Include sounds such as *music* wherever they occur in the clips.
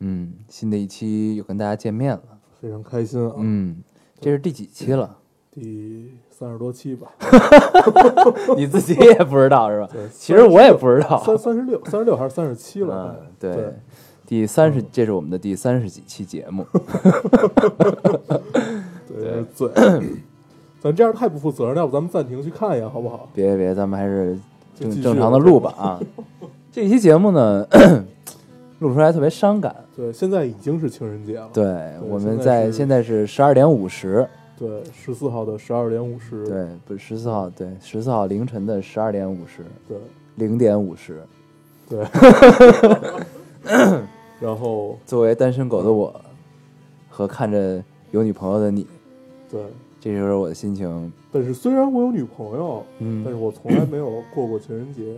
嗯，新的一期又跟大家见面了。非常开心啊！嗯，这是第几期了？第三十多期吧，*laughs* 你自己也不知道是吧？对，其实我也不知道。三三十六、三十六还是三十七了？嗯，对对，第三十，这是我们的第三十几期节目。*laughs* 对，有点嘴。*coughs* 咱这样太不负责任了，要不咱们暂停去看一眼好不好？别别，咱们还是正正常的录吧啊。*laughs* 这期节目呢，*coughs* 录出来特别伤感。对，现在已经是情人节了。对，我们在现在是十二点五十，对，十四号的十二点五十。对，不是十四号，对，十四号凌晨的十二点五十，对零点五十。对。*laughs* 然后作为单身狗的我，和看着有女朋友的你，对，这就是我的心情，但是虽然我有女朋友，嗯但是我从来没有过过情人节。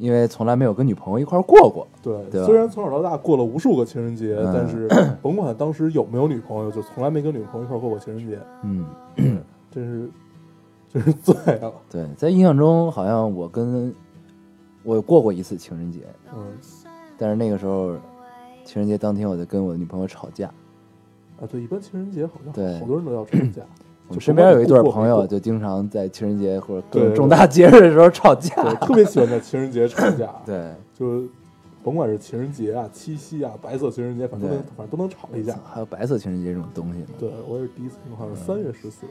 因为从来没有跟女朋友一块儿过过。对，对虽然从小到大过了无数个情人节，嗯但是 *coughs* 甭管当时有没有女朋友，就从来没跟女朋友一块儿过过情人节，嗯，真是 *laughs* 真是醉了。对，在印象中好像我跟我过过一次情人节，嗯但是那个时候情人节当天我在跟我的女朋友吵架。啊，对，一般情人节好像对好多人都要吵架。我们身边有一对朋友，就经常在情人节或者各种对重大节日的时候吵对，架。特别喜欢在情人节吵架。，对，就甭管是情人节啊、七夕啊、白色情人节，反正对反正都能吵一架。还有白色情人节这种东西呢。对我也是第一次听，好像是三月十四，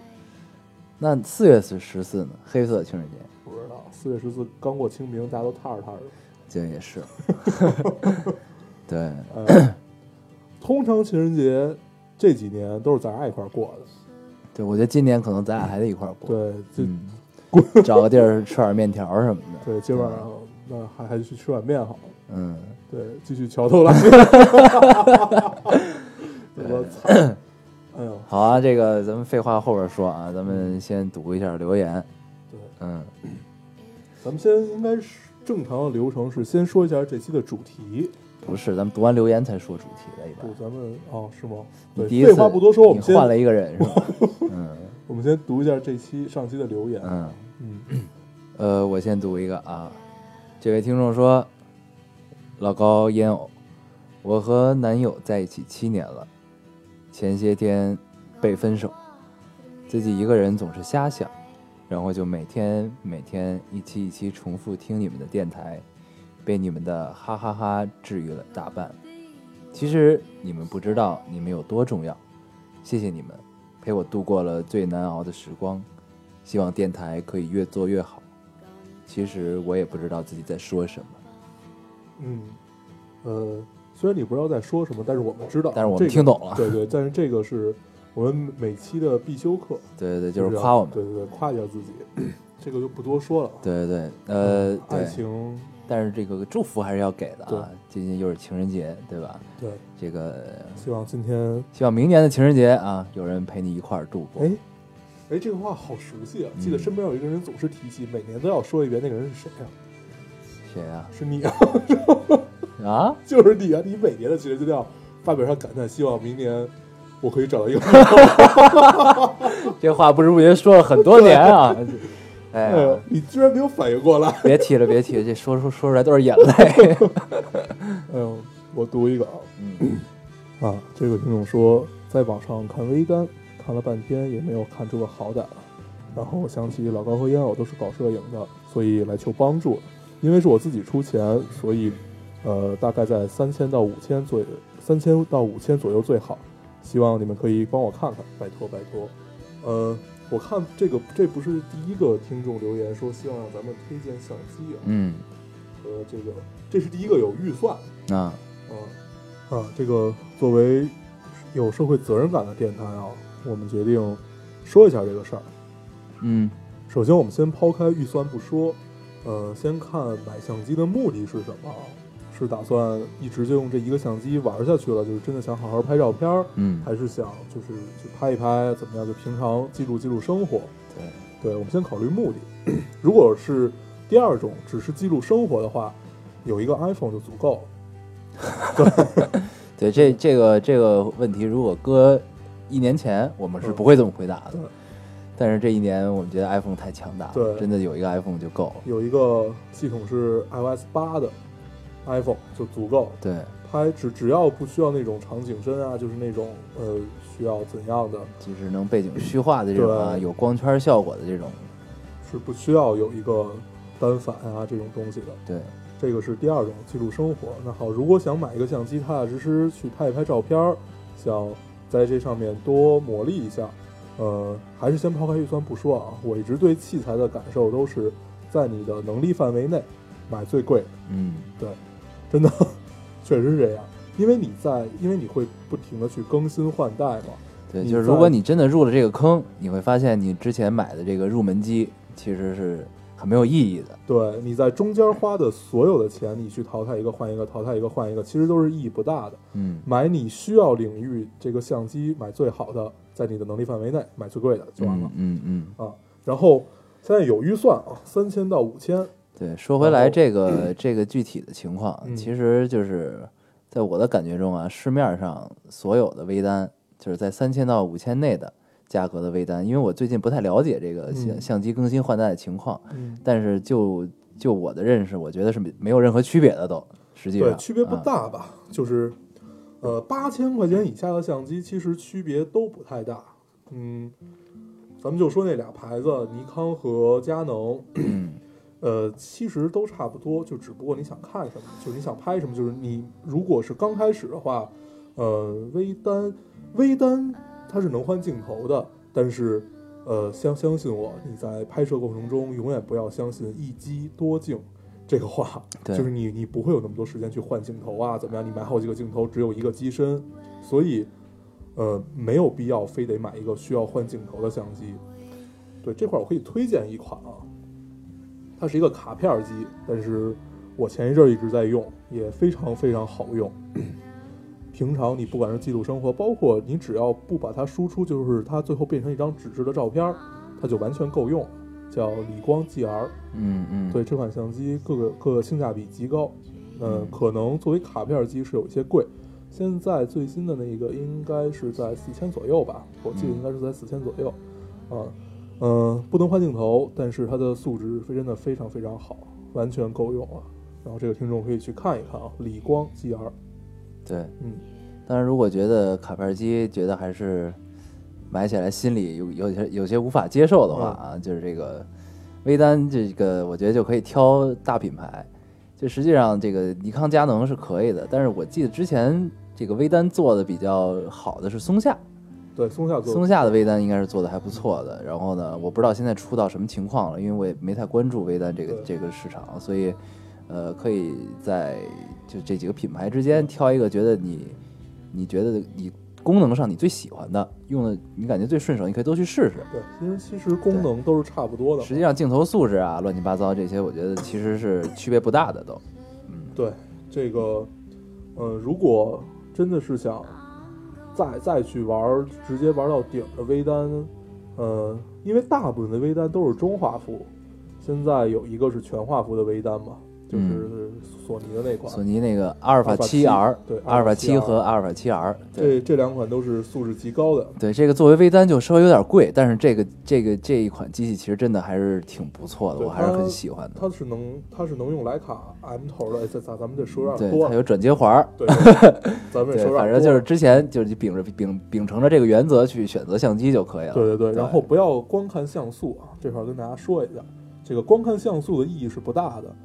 那四月是十四呢？黑色情人节，不知道四月十四刚过清明，大家都踏实踏实的。这也是。*laughs* 对，呃，通常情人节这几年都是咱俩一块儿过的。对，我觉得今年可能咱俩还得一块儿过。对，就、嗯，*laughs* 找个地儿吃点面条什么的。对，今晚上那还还是去吃碗面好了。嗯，对，继续桥头拉面。*laughs* 我操！*laughs* 哎呦，好啊，这个咱们废话后边说啊，咱们先读一下留言。对，嗯，咱们先应该是正常的流程是先说一下这期的主题。不是，咱们读完留言才说主题的，一般不，。咱们哦，是吗？对，你第一次废话不多说，我们换了一个人是吧？嗯我们先读一下这期上期的留言。嗯，嗯，呃，我先读一个啊，这位听众说，老高烟偶，我和男友在一起七年了，前些天被分手，自己一个人总是瞎想，然后就每天每天一期一期重复听你们的电台，被你们的哈哈哈治愈了大半。其实你们不知道你们有多重要，谢谢你们陪我度过了最难熬的时光。希望电台可以越做越好。其实我也不知道自己在说什么，嗯，呃，虽然你不知道在说什么，但是我们知道，但是我们听懂了对对，但是这个是我们每期的必修课，对对对，就是夸我们，对对对，夸一下自己，这个就不多说了。对对对，呃，爱对，情，但是这个祝福还是要给的啊。最近又是情人节，对吧？对，这个希望今天，希望明年的情人节啊，有人陪你一块儿度过。哎，哎，这个话好熟悉啊！记得嗯身边有一个人总是提起，每年都要说一遍，那个人是谁啊？谁呀、是你啊，*laughs* 啊？就是你啊！你每年的情人节都要发表上感叹，希望明年我可以找到一个。*laughs* *laughs* 这话不知不觉说了很多年啊！哎呀，，你居然没有反应过来！别提了，别提了，这说说说出来都是眼泪。*laughs* 哎呦，我读一个啊。嗯 *clears throat* 啊，这个听众说，在网上看微单，看了半天也没有看出个好歹。然后我想起老高和烟偶都是搞摄影的，所以来求帮助。因为是我自己出钱，所以呃，大概在三千到五千左右，三千到五千左右最好。希望你们可以帮我看看，拜托拜托。呃，我看这个这不是第一个听众留言说希望让咱们推荐相机啊，嗯和这个这是第一个有预算的。啊啊啊，这个作为有社会责任感的电台啊，我们决定说一下这个事儿。嗯首先，我们先抛开预算不说，呃，先看买相机的目的是什么啊？是打算一直就用这一个相机玩下去了，就是真的想好好拍照片儿，嗯，还是想就是去拍一拍怎么样？就平常记录记录生活。对，对，我们先考虑目的。*coughs* 如果是第二种，只是记录生活的话，有一个 iPhone 就足够了。*laughs* 对，这这个这个问题，如果搁一年前，我们是嗯不会这么回答的。对但是这一年，我们觉得 iPhone 太强大了，对真的有一个 iPhone 就够了。有一个系统是 iOS 八的 iPhone 就足够了。对，拍只只要不需要那种场景深啊，就是那种呃需要怎样的，就是能背景虚化的这种有光圈效果的这种。是不需要有一个单反啊这种东西的。对，这个是第二种记录生活。那好，如果想买一个相机，踏踏实实去拍一拍照片儿，想在这上面多磨砺一下，呃，还是先抛开预算不说啊，我一直对器材的感受都是在你的能力范围内买最贵的，嗯，真的确实是这样。因为你在，因为你会不停的去更新换代嘛，对，就是如果你真的入了这个坑，你会发现你之前买的这个入门机其实是很没有意义的。对，你在中间花的所有的钱，你去淘汰一个换一个，淘汰一个换一个，其实都是意义不大的。嗯，买你需要领域这个相机，买最好的，在你的能力范围内买最贵的就完了、嗯嗯嗯，啊。然后现在有预算啊，三千到五千，对。说回来，这个这个具体的情况，嗯其实就是在我的感觉中啊，市面上所有的微单，就是在三千到五千内的价格的微单，因为我最近不太了解这个相嗯相机更新换代的情况，嗯，但是就就我的认识，我觉得是没没有任何区别的都，实际上对，区别不啊大吧？就是呃，八千块钱以下的相机，其实区别都不太大。嗯，咱们就说那俩牌子，尼康和佳能，嗯 *clears throat* 呃，其实都差不多，就只不过你想看什么，就是你想拍什么，就是你如果是刚开始的话，呃，微单微单它是能换镜头的，但是呃，相相信我，你在拍摄过程中永远不要相信一机多镜这个话，*laughs* 就是你你不会有那么多时间去换镜头啊，怎么样？你买好几个镜头，只有一个机身，所以呃，没有必要非得买一个需要换镜头的相机。对这块儿我可以推荐一款啊，它是一个卡片机，但是我前一阵儿一直在用，也非常非常好用。*clears throat* 平常你不管是记录生活，包括你只要不把它输出，就是它最后变成一张纸质的照片儿，它就完全够用。叫理光 GR，嗯嗯，对这款相机各个各个性价比极高，嗯、嗯可能作为卡片机是有一些贵。现在最新的那个应该是在四千左右吧，我记得应该是在四千左右，啊，嗯、不能换镜头，但是它的素质真的非常非常好，完全够用啊。然后这个听众可以去看一看啊，理光 GR，对，嗯，当然，如果觉得卡片机觉得还是买起来心里有有些有些无法接受的话啊，就是这个微单这个，我觉得就可以挑大品牌。就实际上这个尼康、佳能是可以的，但是我记得之前这个微单做的比较好的是松下，对，松下做松下的微单应该是做的还不错的。然后呢，我不知道现在出到什么情况了，因为我也没太关注微单这个这个市场，所以呃，可以在就这几个品牌之间挑一个觉得你你觉得你功能上你最喜欢的，用的你感觉最顺手，你可以都去试试。对，其实其实功能都是差不多的。实际上镜头素质啊，乱七八糟这些，我觉得其实是区别不大的都。嗯，对这个，呃，如果真的是想再再去玩，直接玩到顶的微单，呃，因为大部分的微单都是中画幅，现在有一个是全画幅的微单嘛，就是索尼的那款。索尼那个阿尔法七 R，对阿尔法七 7R 和阿尔法七 R，对这这两款都是素质极高的，对，这个作为微单就稍微有点贵，但是这个这个这一款机器其实真的还是挺不错的，我还是很喜欢的。它是能它是能用徕卡 M 头的，咱咱们这说有点对，多了，它有转接环儿，对，对 *laughs* 咱们说反正就是之前就是秉着秉秉承着这个原则去选择相机就可以了。对对对，然后不要光看像素啊，这块儿跟大家说一下，这个光看像素的意义是不大的。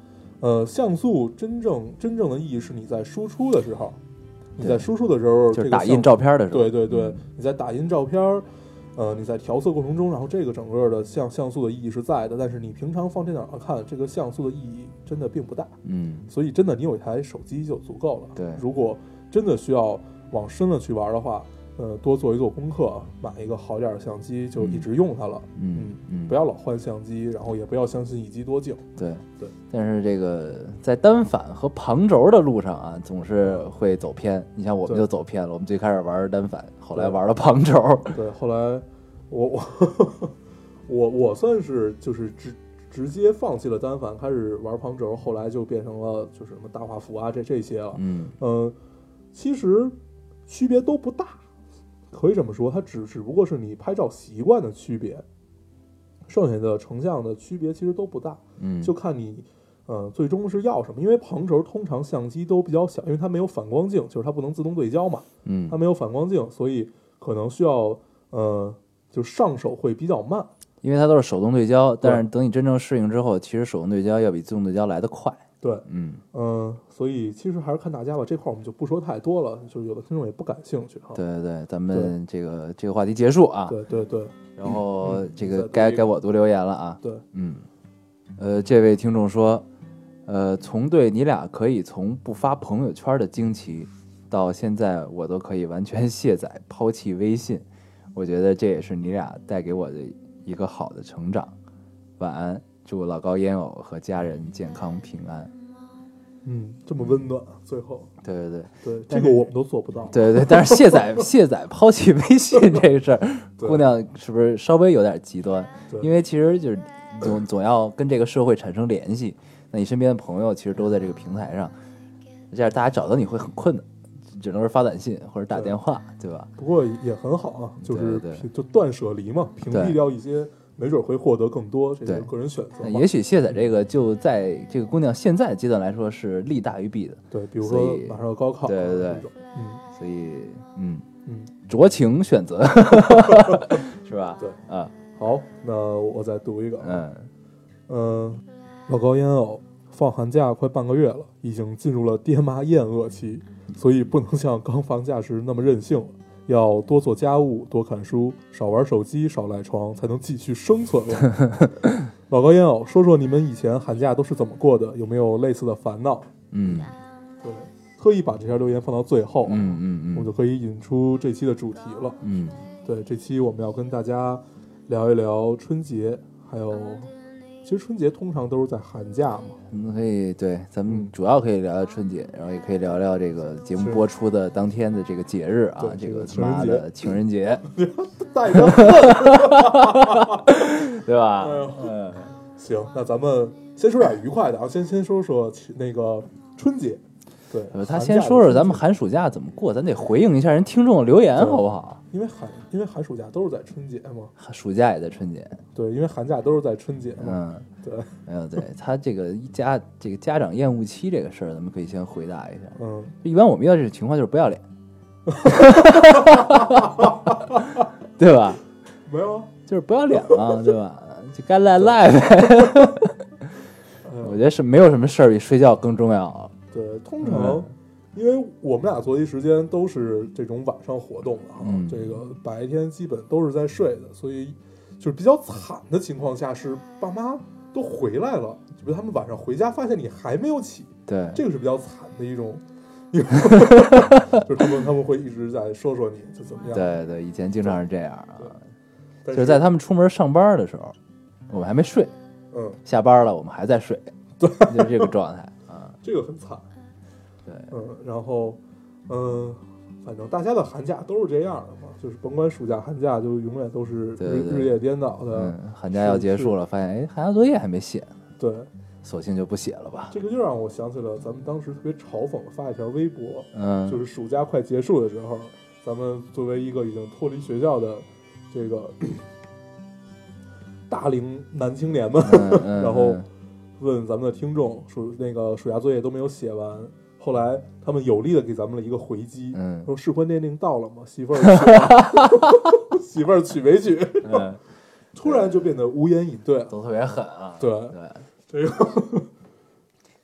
呃，像素真正真正的意义是你在输出的时候，你在输出的时候，就是打印照片的时候，对对对，嗯。你在打印照片，呃，你在调色过程中，然后这个整个的像像素的意义是在的，但是你平常放电脑上看，这个像素的意义真的并不大。嗯，所以真的你有一台手机就足够了。对。如果真的需要往深了去玩的话，呃，多做一做功课，买一个好点儿的相机，就一直用它了。嗯嗯，不要老换相机，然后也不要相信一机多镜。对对。但是这个在单反和旁轴的路上啊，总是会走偏。你像我们就走偏了，我们最开始玩单反，后来玩了旁轴。对，后来我我我我算是就是直直接放弃了单反，开始玩旁轴，后来就变成了就是什么大画幅啊这这些了。嗯嗯，其实区别都不大，可以这么说，它只只不过是你拍照习惯的区别，剩下的成像的区别其实都不大，嗯，就看你。呃，最终是要什么？因为旁轴通常相机都比较小，因为它没有反光镜，就是它不能自动对焦嘛。嗯它没有反光镜，所以可能需要呃，就上手会比较慢。因为它都是手动对焦，但是等你真正适应之后，其实手动对焦要比自动对焦来得快。对，嗯嗯、所以其实还是看大家吧。这块儿我们就不说太多了，就是有的听众也不感兴趣哈。对对对，咱们这个这个话题结束啊。对对对然后这个该该我读留言了啊。对，嗯，呃，这位听众说，呃，从对你俩可以从不发朋友圈的惊奇，到现在我都可以完全卸载抛弃微信，我觉得这也是你俩带给我的一个好的成长。晚安，祝老高烟偶和家人健康平安。嗯，这么温暖，最后对对对对这个我们都做不到。对对，但是卸载卸载抛弃微信这个事儿，*laughs* 姑娘是不是稍微有点极端？因为其实就是总总要跟这个社会产生联系，那你身边的朋友其实都在这个平台上，这样大家找到你会很困难，只能是发短信或者打电话，对吧？不过也很好啊，就是对对就断舍离嘛，屏蔽掉一些，没准会获得更多，这对是个人选择也许卸载这个就在这个姑娘现在阶段来说是利大于弊的，对，比如说马上要高考啊，对对对，嗯所以嗯，嗯，酌情选择，*laughs* 是吧？对？啊，好，那我再读一个啊，嗯。嗯，老高烟偶放寒假快半个月了，已经进入了爹妈厌恶期，所以不能像刚放假时那么任性了，要多做家务，多看书，少玩手机，少赖床，才能继续生存了。*laughs* 老高烟偶，说说你们以前寒假都是怎么过的？有没有类似的烦恼？嗯对，特意把这条留言放到最后，嗯嗯嗯我们嗯就可以引出这期的主题了。嗯，对，这期我们要跟大家聊一聊春节，还有，其实春节通常都是在寒假嘛。我们可以对，咱们主要可以聊聊春节，然后也可以聊聊这个节目播出的当天的这个节日啊，这这个个他妈情人节的情人节，带着 *laughs* 对吧哎行，那咱们先说点愉快的啊，先先说说那个春节。对呃，他先说说咱们寒暑假怎么过，咱得回应一下人听众的留言，好不好？因为寒因为寒暑假都是在春节嘛，暑假也在春节，对，因为寒假都是在春节嘛，嗯，对，没有，对他这个一家这个家长厌恶期这个事儿，咱们可以先回答一下。嗯，一般我们遇到这种情况就是不要脸，*laughs* 对吧？没有啊，就是不要脸嘛，对吧？就该赖赖呗。嗯 *laughs* 我觉得是没有什么事儿比睡觉更重要啊。对，通常嗯因为我们俩作息时间都是这种晚上活动的哈，嗯。这个白天基本都是在睡的，所以就是比较惨的情况下是爸妈都回来了，就比如他们晚上回家发现你还没有起，对，这个是比较惨的一种，*laughs* 就是他们他们会一直在说说你就怎么样，对对，以前经常是这样啊，但就是在他们出门上班的时候，我们还没睡，嗯，下班了我们还在睡，对，就这个状态啊。这个很惨，对，嗯，然后嗯。反正大家的寒假都是这样的嘛，就是甭管暑假寒假，就永远都是日日夜颠倒的。嗯，寒假要结束了，发现哎，寒假作业还没写呢，对，索性就不写了吧。这个就让我想起了咱们当时特别嘲讽的发一条微博，嗯，就是暑假快结束的时候，咱们作为一个已经脱离学校的这个 *clears throat* 大龄男青年们，嗯嗯 *laughs* 然后嗯问咱们的听众暑那个暑假作业都没有写完，后来他们有力的给咱们了一个回击，嗯。说适婚年龄到了吗？媳妇儿娶 *laughs* 媳妇儿娶没娶？嗯，突然就变得无言以对了，都特别狠啊。对。对。这个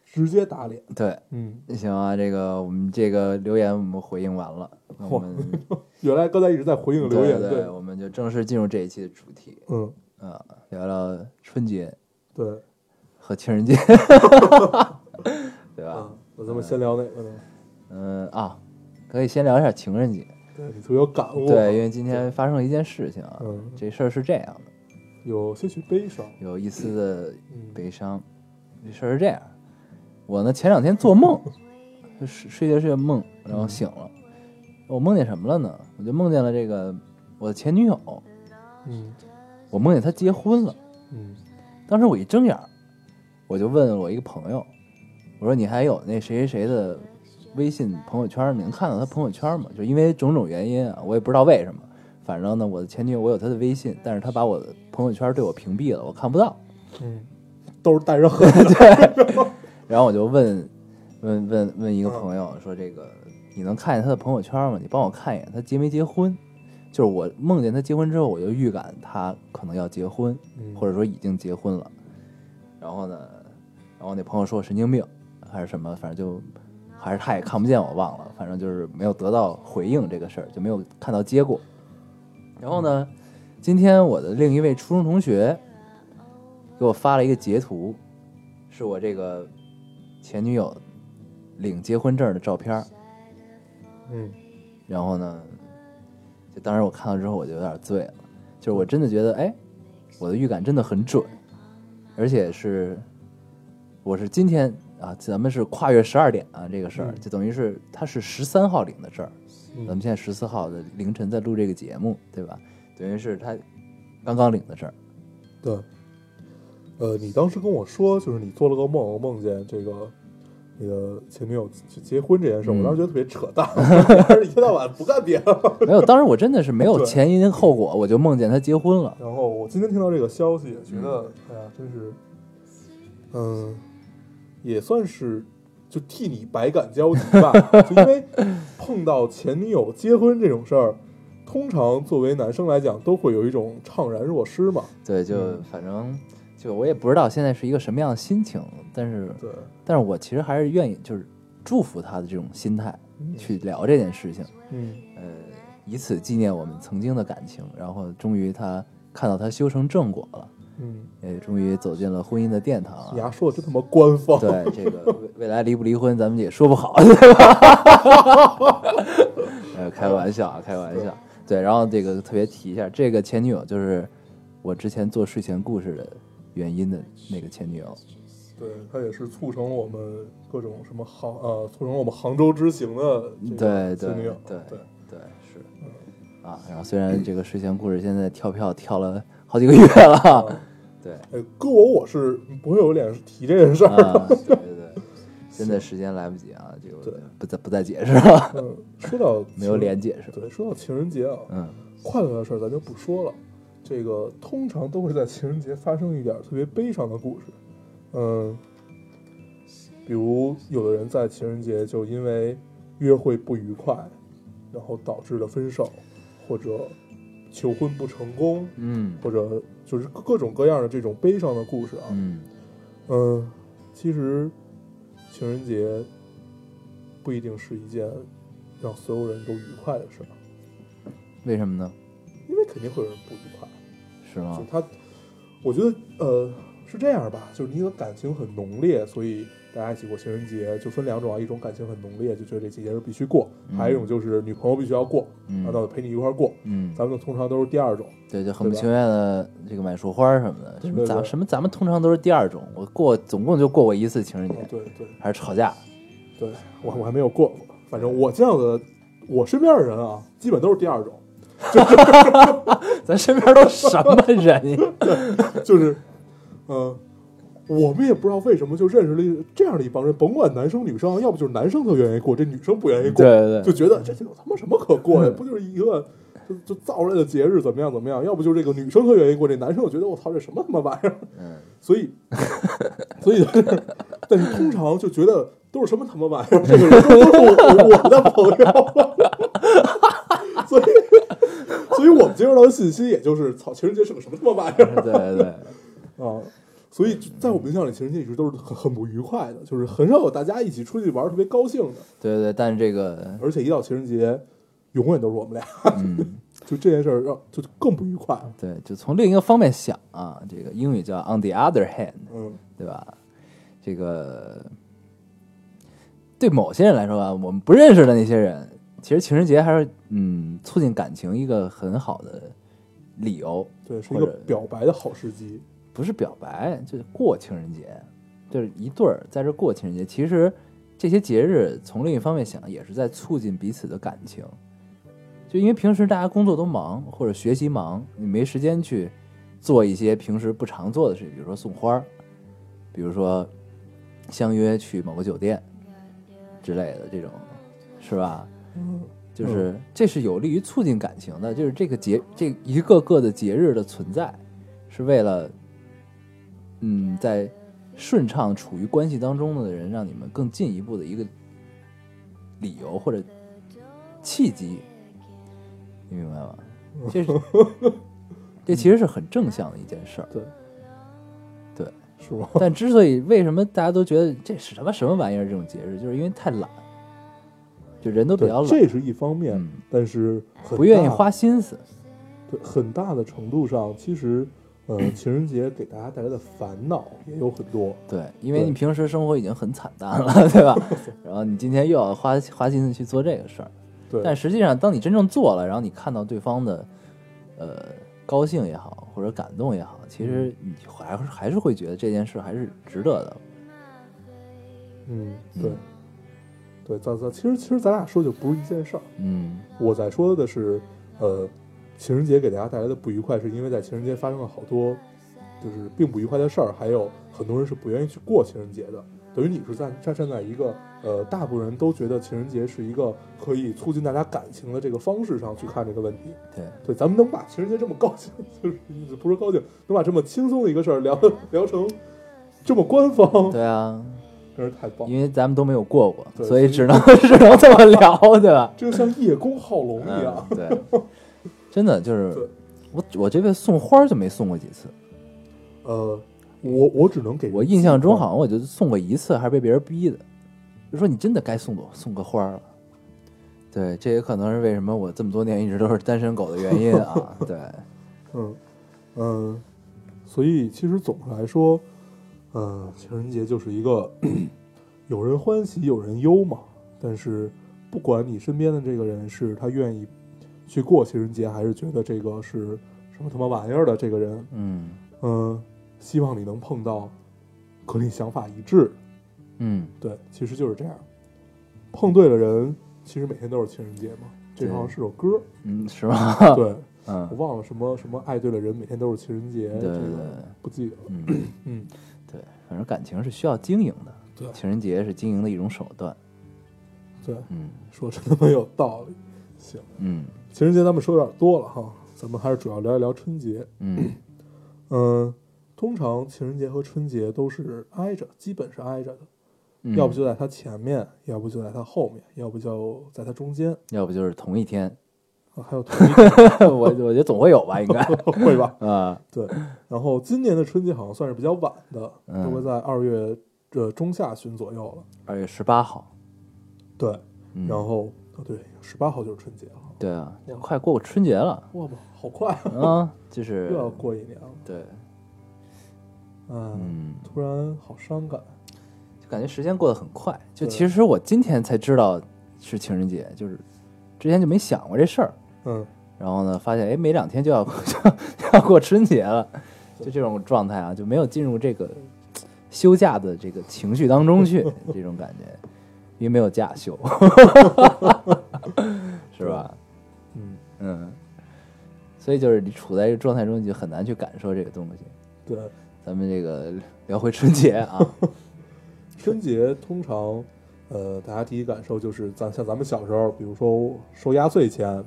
直接打脸，对，嗯。行啊，这个我们这个留言我们回应完了，我们 *laughs* 原来刚才一直在回应留言，对对，我们就正式进入这一期的主题。嗯，啊，聊聊春节对，和情人节，*laughs* 对吧？啊？，那咱们先聊哪个呢？嗯啊，可以先聊一下情人节。对你特别有感悟，对，因为今天发生了一件事情啊，嗯，这事儿是这样的，有些许悲伤，有一丝的嗯，悲伤。这事儿是这样，我呢前两天做梦，*laughs* 睡睡觉睡觉梦，然后醒了，我梦见什么了呢？我就梦见了这个我的前女友，嗯。我梦见她结婚了。嗯。当时我一睁眼，我就问我一个朋友，我说你还有那谁谁谁的微信朋友圈？你能看到他朋友圈吗？就因为种种原因啊，我也不知道为什么，反正呢，我的前女友我有她的微信，但是她把我的朋友圈对我屏蔽了，我看不到。嗯，都是带着 *laughs* 恨的，然后我就问问问问一个朋友说：“这个你能看见他的朋友圈吗？你帮我看一眼，他结没结婚？”就是我梦见他结婚之后，我就预感他可能要结婚，嗯或者说已经结婚了。然后呢，然后那朋友说我神经病还是什么，反正就还是他也看不见我，忘了，反正就是没有得到回应这个事儿，就没有看到结果。然后呢，今天我的另一位初中同学给我发了一个截图，是我这个前女友领结婚证的照片。嗯然后呢，就当时我看到之后我就有点醉了，就是我真的觉得，哎，我的预感真的很准，而且是，我是今天啊，咱们是跨越十二点啊，这个事儿嗯就等于是他是十三号领的证儿，嗯咱们现在十四号的凌晨在录这个节目，对吧？等于是他刚刚领的证儿，对，呃，你当时跟我说，就是你做了个梦，梦见这个你的前女友去结婚这件事，嗯我当时觉得特别扯淡，*laughs* 一天到晚不干别的。没有，当时我真的是没有前因后果，我就梦见他结婚了。然后我今天听到这个消息，也觉得，嗯哎呀，真是，嗯，也算是就替你百感交集吧。*laughs* 就因为碰到前女友结婚这种事儿，通常作为男生来讲，都会有一种怅然若失嘛。对，就嗯反正就我也不知道现在是一个什么样的心情，但是对，但是我其实还是愿意就是祝福他的这种心态嗯去聊这件事情，嗯呃，以此纪念我们曾经的感情。然后终于他看到他修成正果了，嗯，也终于走进了婚姻的殿堂啊。你丫说的真他妈官方。对 *laughs* 这个未未来离不离婚，咱们也说不好，对吧？呃，开个玩笑啊，*laughs* 开个玩笑。对，然后这个特别提一下，这个前女友就是我之前做睡前故事的原因的那个前女友。对，她也是促成了我们各种什么杭呃，促成了我们杭州之行的对对前女友。对对，对是啊。然后虽然这个睡前故事现在跳票跳了好几个月了，啊对哎，搁我我是不会有脸提这件事儿的。啊，对对对，现在时间来不及啊，这个对不再不再解释了，嗯，说到 *laughs* 没有脸解释。对，说到情人节啊，嗯快乐的事儿咱就不说了。这个通常都会在情人节发生一点特别悲伤的故事，嗯，比如有的人在情人节就因为约会不愉快，然后导致了分手，或者求婚不成功，嗯或者就是各各种各样的这种悲伤的故事啊。嗯嗯，其实情人节不一定是一件让所有人都愉快的事儿，为什么呢？因为肯定会有人不愉快。是吗就？他，我觉得呃是这样吧，就是你的感情很浓烈，所以大家一起过情人节就分两种啊，一种感情很浓烈，就觉得这节日必须过；嗯还有一种就是女朋友必须要过，嗯然后陪你一块儿过。嗯，咱们通常都是第二种，对，就很不情愿的这个买束花什么的，什么咱对对什么咱们通常都是第二种。我过总共就过过一次情人节哦，对对还是吵架。对，我我还没有过过，反正我这样的，我身边的人啊，基本都是第二种，*laughs* 咱身边都什么人呀？*laughs* 就是，呃，我们也不知道为什么就认识了一这样的一帮人，甭管男生女生，要不就是男生特愿意过，这女生不愿意过，对对对，就觉得这有他妈什么可过的？*laughs* 不就是一个就就造来的节日，怎么样怎么样？要不就是这个女生特愿意过，这男生又觉得我操这什么他妈玩意儿？嗯，所以，*laughs* 所以，*laughs* 但是通常就觉得都是什么他妈玩意儿？这个人都都是我我的朋友，所以，所以我们接收到的信息也就是操，情人节是个什么他妈玩意儿？对对对，啊，所以在我们印象里，情人节一直都是很很不愉快的，就是很少有大家一起出去玩特别高兴的。对对，但是这个，而且一到情人节，永远都是我们俩，嗯，*laughs* 就这件事儿让就更不愉快。对，就从另一个方面想啊，这个英语叫 on the other hand，嗯对吧？这个对某些人来说吧，我们不认识的那些人，其实情人节还是嗯促进感情一个很好的理由，对，是一个表白的好时机。不是表白，就是过情人节，就是一对儿在这过情人节。其实这些节日从另一方面想，也是在促进彼此的感情。就因为平时大家工作都忙或者学习忙，你没时间去做一些平时不常做的事情，比如说送花儿，比如说相约去某个酒店之类的这种，是吧？嗯，就是这是有利于促进感情的，就是这个节这一个个的节日的存在，是为了，嗯，在顺畅处于关系当中的人，让你们更进一步的一个理由或者契机，你明白吗？这是 *laughs* 这其实是很正向的一件事儿，对，对。是吗？但之所以为什么大家都觉得这是什么什么玩意儿这种节日，就是因为太懒，就人都比较，懒，这是一方面，嗯但是很不愿意花心思。对，很大的程度上，其实，呃，*clears throat* 情人节给大家带来的烦恼也有很多。对，因为你平时生活已经很惨淡了，*laughs* 对吧？然后你今天又要花花心思去做这个事儿，对，但实际上，当你真正做了，然后你看到对方的，呃，高兴也好，或者感动也好，其实你还是还是会觉得这件事还是值得的。嗯，嗯对，对，咱咱其实其实咱俩说就不是一件事儿。嗯我在说的是，呃，情人节给大家带来的不愉快，是因为在情人节发生了好多就是并不愉快的事儿，还有很多人是不愿意去过情人节的。等于你是站站站在一个呃，大部分人都觉得情人节是一个可以促进大家感情的这个方式上去看这个问题。对，对，咱们能把情人节这么高兴，*laughs* 就是不是高兴，能把这么轻松的一个事儿聊 *laughs* 聊成这么官方，对啊，真是太棒了。因为咱们都没有过过，所以只能 *laughs* 只能这么聊，对吧？这就像叶公好龙一样。嗯，对，真的就是我我这辈子送花儿就没送过几次，呃，我我只能给我印象中好像我就送过一次，还是被别人逼的，就说你真的该送朵送个花儿了。对，这也可能是为什么我这么多年一直都是单身狗的原因啊。*laughs* 对，嗯嗯，所以其实总的来说，呃，情人节就是一个 *coughs* 有人欢喜有人忧嘛。但是不管你身边的这个人是他愿意去过情人节，还是觉得这个是什么他妈玩意儿的这个人，嗯。嗯，希望你能碰到和你想法一致。嗯，对，其实就是这样，碰对了人，其实每天都是情人节嘛。这好像是首歌，嗯，是吧？对。我嗯，忘了什么什么爱对了人，每天都是情人节，对。对对这个不记得了。嗯，*clears throat* 嗯，对，反正感情是需要经营的，对。情人节是经营的一种手段。对，嗯。说真的没有道理。行，嗯情人节咱们说有点多了哈，咱们还是主要聊一聊春节。嗯嗯，通常情人节和春节都是挨着，基本是挨着的，嗯，要不就在它前面，要不就在它后面，要不就在它中间，要不就是同一天，啊还有同一天 *laughs* 我我觉得总会有吧，应该 *laughs* 会吧？*laughs* 啊，对。然后今年的春节好像算是比较晚的，嗯都会在二月这中下旬左右了。二月十八号，对，嗯然后哦对，十八号就是春节了。对啊，快过春节了哇吧，好快啊！啊，就是 *laughs* 又要过一年了。对，嗯，嗯，突然好伤感。就感觉时间过得很快。就其实我今天才知道是情人节，就是之前就没想过这事儿。嗯，然后呢，发现哎，没两天就要 *laughs* 就要过春节了，就这种状态啊，就没有进入这个休假的这个情绪当中去，*laughs* 这种感觉，因为没有假休？嗯，嗯，所以就是你处在这个状态中，你就很难去感受这个东西。对，咱们这个聊回春节啊，*laughs* 春节通常，呃，大家第一感受就是咱像咱们小时候，比如说收压岁钱，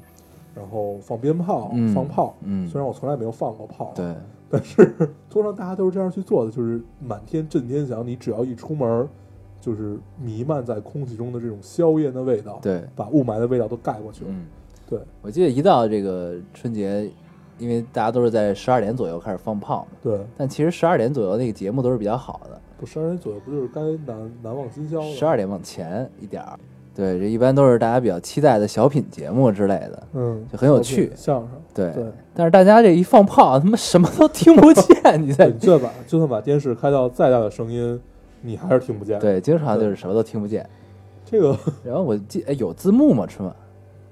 然后放鞭炮、嗯放炮。嗯。虽然我从来没有放过炮，，对，但是通常大家都是这样去做的，就是满天震天响，你只要一出门，就是弥漫在空气中的这种硝烟的味道，对，把雾霾的味道都盖过去了。嗯，对，我记得一到这个春节，因为大家都是在十二点左右开始放炮嘛，对，但其实十二点左右那个节目都是比较好的，不十二点左右不就是该难难忘今宵了？十二点往前一点儿。对，这一般都是大家比较期待的小品节目之类的，嗯，就很有趣相声。对。对但是大家这一放炮，他妈什么都听不见，你在 *laughs* 对，你就算把就算把电视开到再大的声音，你还是听不见。，对，经常就是什么都听不见。这个然后我记哎有字幕吗？春晚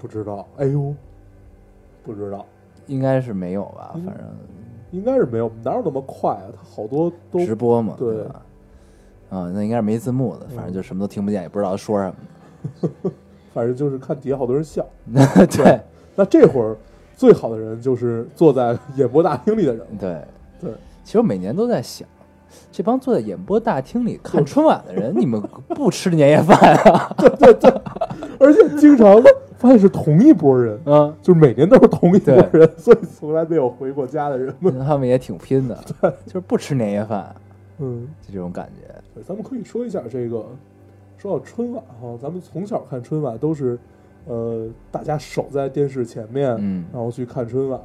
不知道，哎呦，不知道，应该是没有吧？嗯反正应该是没有，哪有那么快啊？他好多都直播嘛，对吧？啊，那应该是没字幕的，反正就什么都听不见，也不知道他说什么。*laughs* 反正就是看底下好多人笑。*laughs* 对那这会儿最好的人就是坐在演播大厅里的人了。对对，其实我每年都在想，这帮坐在演播大厅里看春晚的人，你们不吃年夜饭啊？*laughs* 对，对而且经常发现是同一波人，嗯，就是每年都是同一波人，所以从来没有回过家的人们。他们也挺拼的，对就是不吃年夜饭，嗯，就这种感觉。对咱们可以说一下这个，说到春晚哈，咱们从小看春晚都是，呃，大家守在电视前面，嗯然后去看春晚。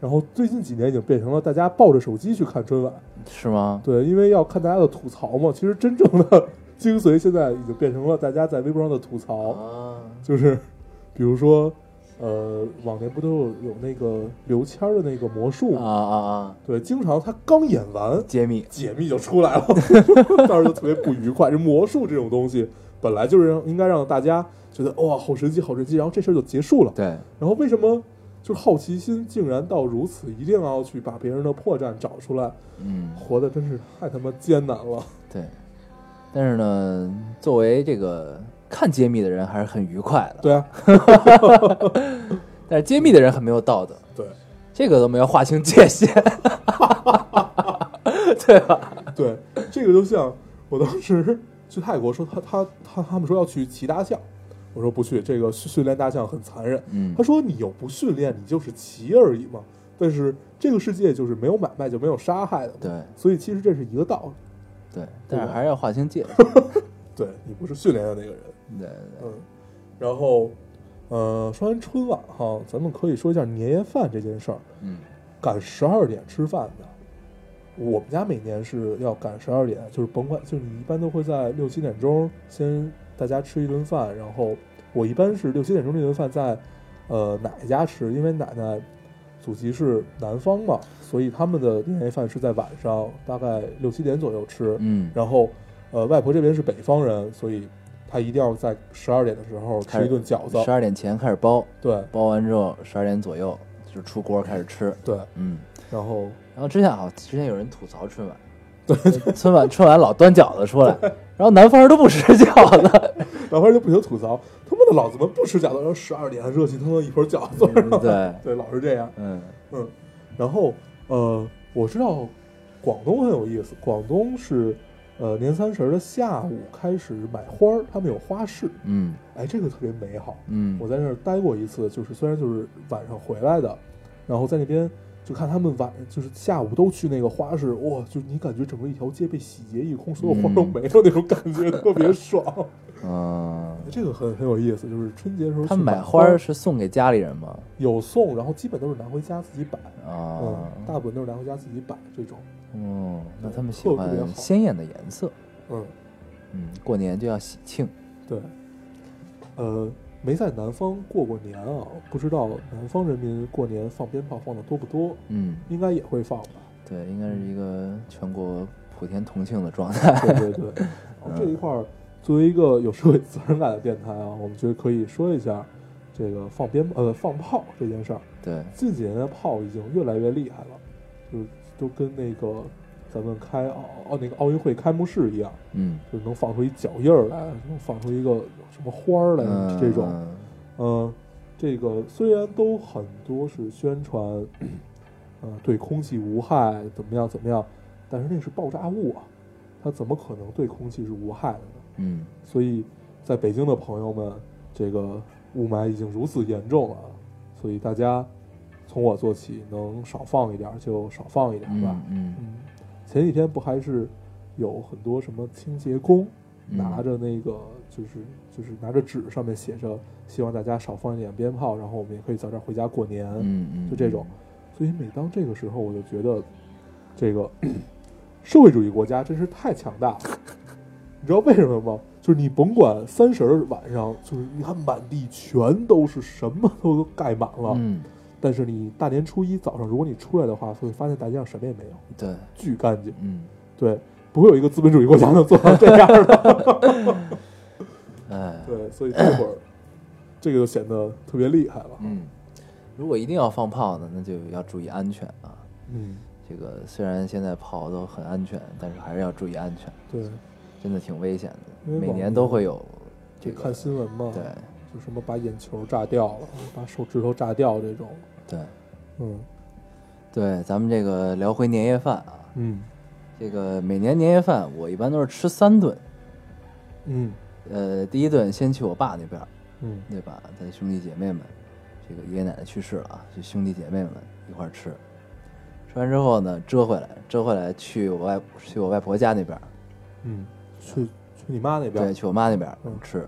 然后最近几年已经变成了大家抱着手机去看春晚，是吗？对，因为要看大家的吐槽嘛。其实真正的 *laughs* 精髓现在已经变成了大家在微博上的吐槽，啊，就是比如说，呃，往年不都有有那个刘谦儿的那个魔术啊？啊啊！对，经常他刚演完，解密，解密就出来了，*laughs* 当时就特别不愉快。这魔术这种东西本来就是让应该让大家觉得哇好神奇好神奇，然后这事儿就结束了。对，然后为什么就是好奇心竟然到如此，一定要去把别人的破绽找出来？嗯，活的真是太他妈艰难了。对。但是呢，作为这个看揭秘的人，还是很愉快的。对啊，*laughs* 但是揭秘的人很没有道德，对这个都没有划清界限，*laughs* 对吧？对，这个就像我当时去泰国说他他他他们说要去骑大象，我说不去，这个训训练大象很残忍。嗯他说你又不训练，你就是骑而已嘛。但是这个世界就是没有买卖就没有杀害的，对所以其实这是一个道理。对，但是还是要划清界限。*laughs* 对你不是训练的那个人，对对嗯。然后，呃，说完春晚哈，咱们可以说一下年夜饭这件事儿。嗯。赶十二点吃饭的，我们家每年是要赶十二点，就是甭管，就是你一般都会在六七点钟先大家吃一顿饭，然后我一般是六七点钟这顿饭在呃奶奶家吃，因为奶奶祖籍是南方嘛，所以他们的年夜饭是在晚上大概六七点左右吃，嗯，然后呃外婆这边是北方人，所以她一定要在十二点的时候吃一顿饺子。十，二点前开始包，对。包完之后十二点左右就出锅开始吃。对，嗯，然后然后之前好，之前有人吐槽春晚，*laughs* 对，春晚春晚老端饺子出来，然后南方人都不吃饺子。*laughs* 南方人就不停吐槽，他妈的老子们不吃饺子，然后十二点热气腾腾一盆饺子，对，*laughs* 对，老是这样。嗯。嗯，然后呃，我知道广东很有意思，广东是呃年三十的下午开始买花儿，他们有花市，嗯哎，这个特别美好。嗯我在那儿待过一次，就是虽然就是晚上回来的，然后在那边就看他们晚就是下午都去那个花市，哇，就是你感觉整个一条街被洗劫一空，所有花都嗯没了那种感觉，特别爽。嗯，这个很很有意思，就是春节的时候他们买买花儿是送给家里人吗？有送，然后基本都是拿回家自己摆，啊嗯，，大部分都是拿回家自己摆这种，嗯，那他们喜欢鲜艳的颜色。嗯，嗯，过年就要喜庆。对，呃，没在南方过过年啊，不知道南方人民过年放鞭炮放的多不多，嗯，应该也会放吧？对，应该是一个全国普天同庆的状态。对 *laughs* 对对，然后 *laughs* 这一块儿作为一个有社会责任感的电台啊，我们觉得可以说一下这个放鞭呃放炮这件事儿。对，近几年的炮已经越来越厉害了，就是都跟那个咱们开奥奥那个奥运会开幕式一样，嗯，就是能放出一脚印儿来，能放出一个什么花儿来，嗯这种。嗯，这个虽然都很多是宣传，*clears throat* 呃，对空气无害，怎么样怎么样，但是那是爆炸物啊，它怎么可能对空气是无害的呢？嗯所以在北京的朋友们，这个雾霾已经如此严重了，所以大家从我做起，能少放一点儿就少放一点儿吧。嗯嗯嗯，前几天不还是有很多什么清洁工嗯拿着那个就是就是拿着纸上面写着希望大家少放一点鞭炮，然后我们也可以早点回家过年，嗯嗯，就这种。所以每当这个时候，我就觉得这个 *clears throat* 社会主义国家真是太强大了。你知道为什么吗？就是你甭管三十儿晚上，就是你看满地全都是什么都盖满了，嗯，但是你大年初一早上，如果你出来的话，会发现大街上什么也没有，对，巨干净。嗯，对，不会有一个资本主义国家能做到这样的。*laughs* 哎，对，所以这会儿这个就显得特别厉害了。嗯，如果一定要放炮呢，那就要注意安全啊。嗯，这个虽然现在炮都很安全，但是还是要注意安全，对，真的挺危险的。每年都会有这个这看新闻嘛，对就什么把眼球炸掉了，把手指头炸掉这种。对嗯对，咱们这个聊回年夜饭啊，嗯这个每年年夜饭我一般都是吃三顿，嗯呃，第一顿先去我爸那边儿，嗯对吧？他的兄弟姐妹们，这个爷爷奶奶去世了啊，就兄弟姐妹们一块儿吃。吃完之后呢，折回来，折回来去我外去我外婆家那边儿，嗯，去去你妈那边。对，去我妈那边吃。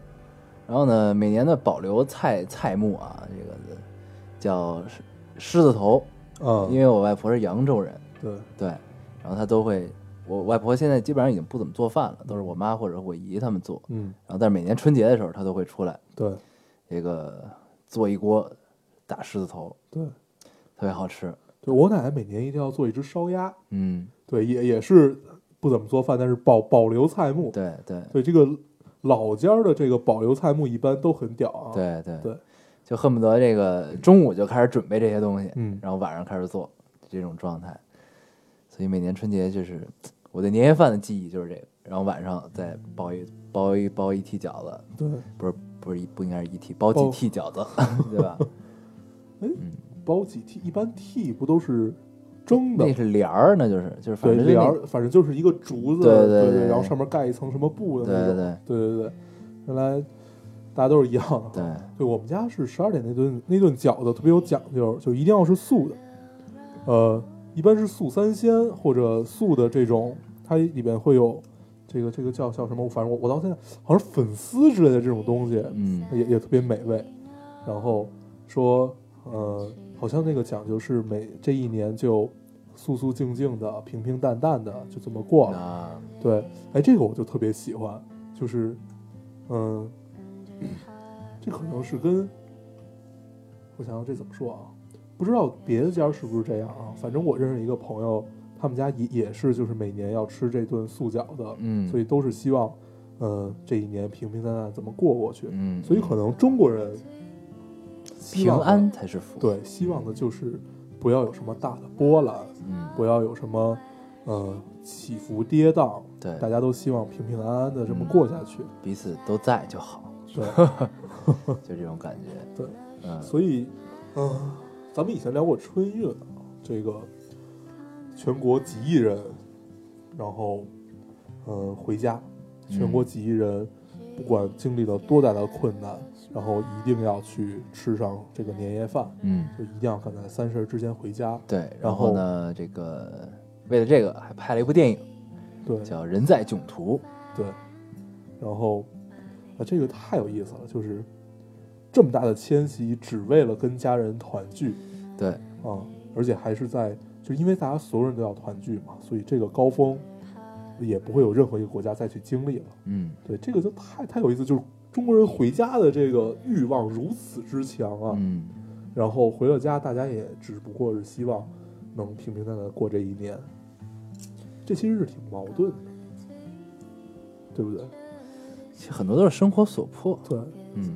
然后呢，每年的保留菜菜目啊，这个叫狮狮子头，啊，因为我外婆是扬州人，对，对，然后她都会。我外婆现在基本上已经不怎么做饭了，都是我妈或者我姨他们做。嗯然后但是每年春节的时候，她都会出来，对这个做一锅大狮子头，对特别好吃。对，我奶奶每年一定要做一只烧鸭，嗯，对，也也是不怎么做饭，但是保保留菜目。对对对，这个老家的这个保留菜目一般都很屌啊。，对对对，就恨不得这个中午就开始准备这些东西，嗯然后晚上开始做这种状态。所以每年春节就是我对年夜饭的记忆就是这个，然后晚上再包一包一包一屉饺子，对，不是不是不应该是一屉，包几屉饺子，*laughs* 对吧？*laughs* 哎包几屉，一般屉不都是蒸的那？是帘儿，那就是就是反，正帘儿，反正就是一个竹子，对对对对然后上面盖一层什么布的那种。对对对对，原来大家都是一样的。对对，我们家是十二点那顿那顿饺子特别有讲究，就一定要是素的，呃，一般是素三鲜或者素的这种，它里边会有这个这个叫叫什么？反正我我到现在好像是粉丝之类的这种东西，嗯也也特别美味。然后说，呃，好像那个讲究是每这一年就素素静静的、平平淡淡的就这么过了。啊，对，哎，这个我就特别喜欢，就是，嗯，这可能是跟我想想这怎么说啊？不知道别的家是不是这样啊？反正我认识一个朋友，他们家也也是，就是每年要吃这顿素饺子，嗯，所以都是希望，呃，这一年平平淡淡怎么过过去。嗯，所以可能中国人平安才是福。，对，希望的就是不要有什么大的波澜，嗯，不要有什么呃起伏跌宕，对，大家都希望平平安安的这么过下去。彼此都在就好，对。*laughs* 就这种感觉。对，嗯，所以，嗯、咱们以前聊过春运啊，这个全国几亿人，然后嗯、呃回家，全国几亿人，不管经历了多大的困难，然后一定要去吃上这个年夜饭，嗯，就一定要赶在三十儿之前回家。对。然然后呢，这个为了这个还拍了一部电影，对。叫《人在囧途。对，然后啊，这个太有意思了，就是这么大的迁徙，只为了跟家人团聚》。对，啊，而且还是在，就因为大家所有人都要团聚嘛，所以这个高峰也不会有任何一个国家再去经历了。嗯，对，这个就太太有意思，就是中国人回家的这个欲望如此之强啊。嗯，然后回了家，大家也只不过是希望能平平淡淡地过这一年，这其实是挺矛盾的，对不对？其实很多都是生活所迫，对。嗯，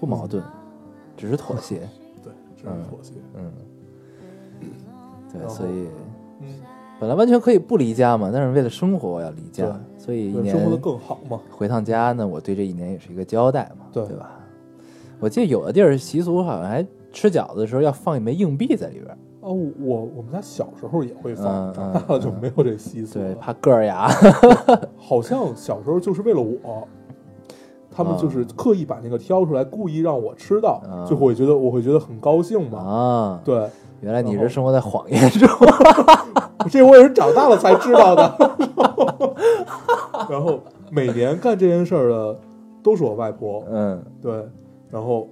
不矛盾，只是妥协，对，只是嗯。妥协。嗯，对，所以嗯，本来完全可以不离家嘛，但是为了生活我要离家，所以一年对生活的更好嘛。回趟家呢，我对这一年也是一个交代嘛，对。吧？我记得有的地儿习俗好像还吃饺子的时候要放一枚硬币在里边儿，啊，我我们家小时候也会放，嗯长大了就嗯没有这习俗了。对，怕个儿牙，好像小时候就是为了我，他们就是刻意把那个挑出来，故意让我吃到，啊。就会觉得我会觉得很高兴嘛。啊，对，原来你是生活在谎言中，*laughs* 这我也是长大了才知道的。*laughs* 然后每年干这件事儿的都是我外婆，嗯。对，然后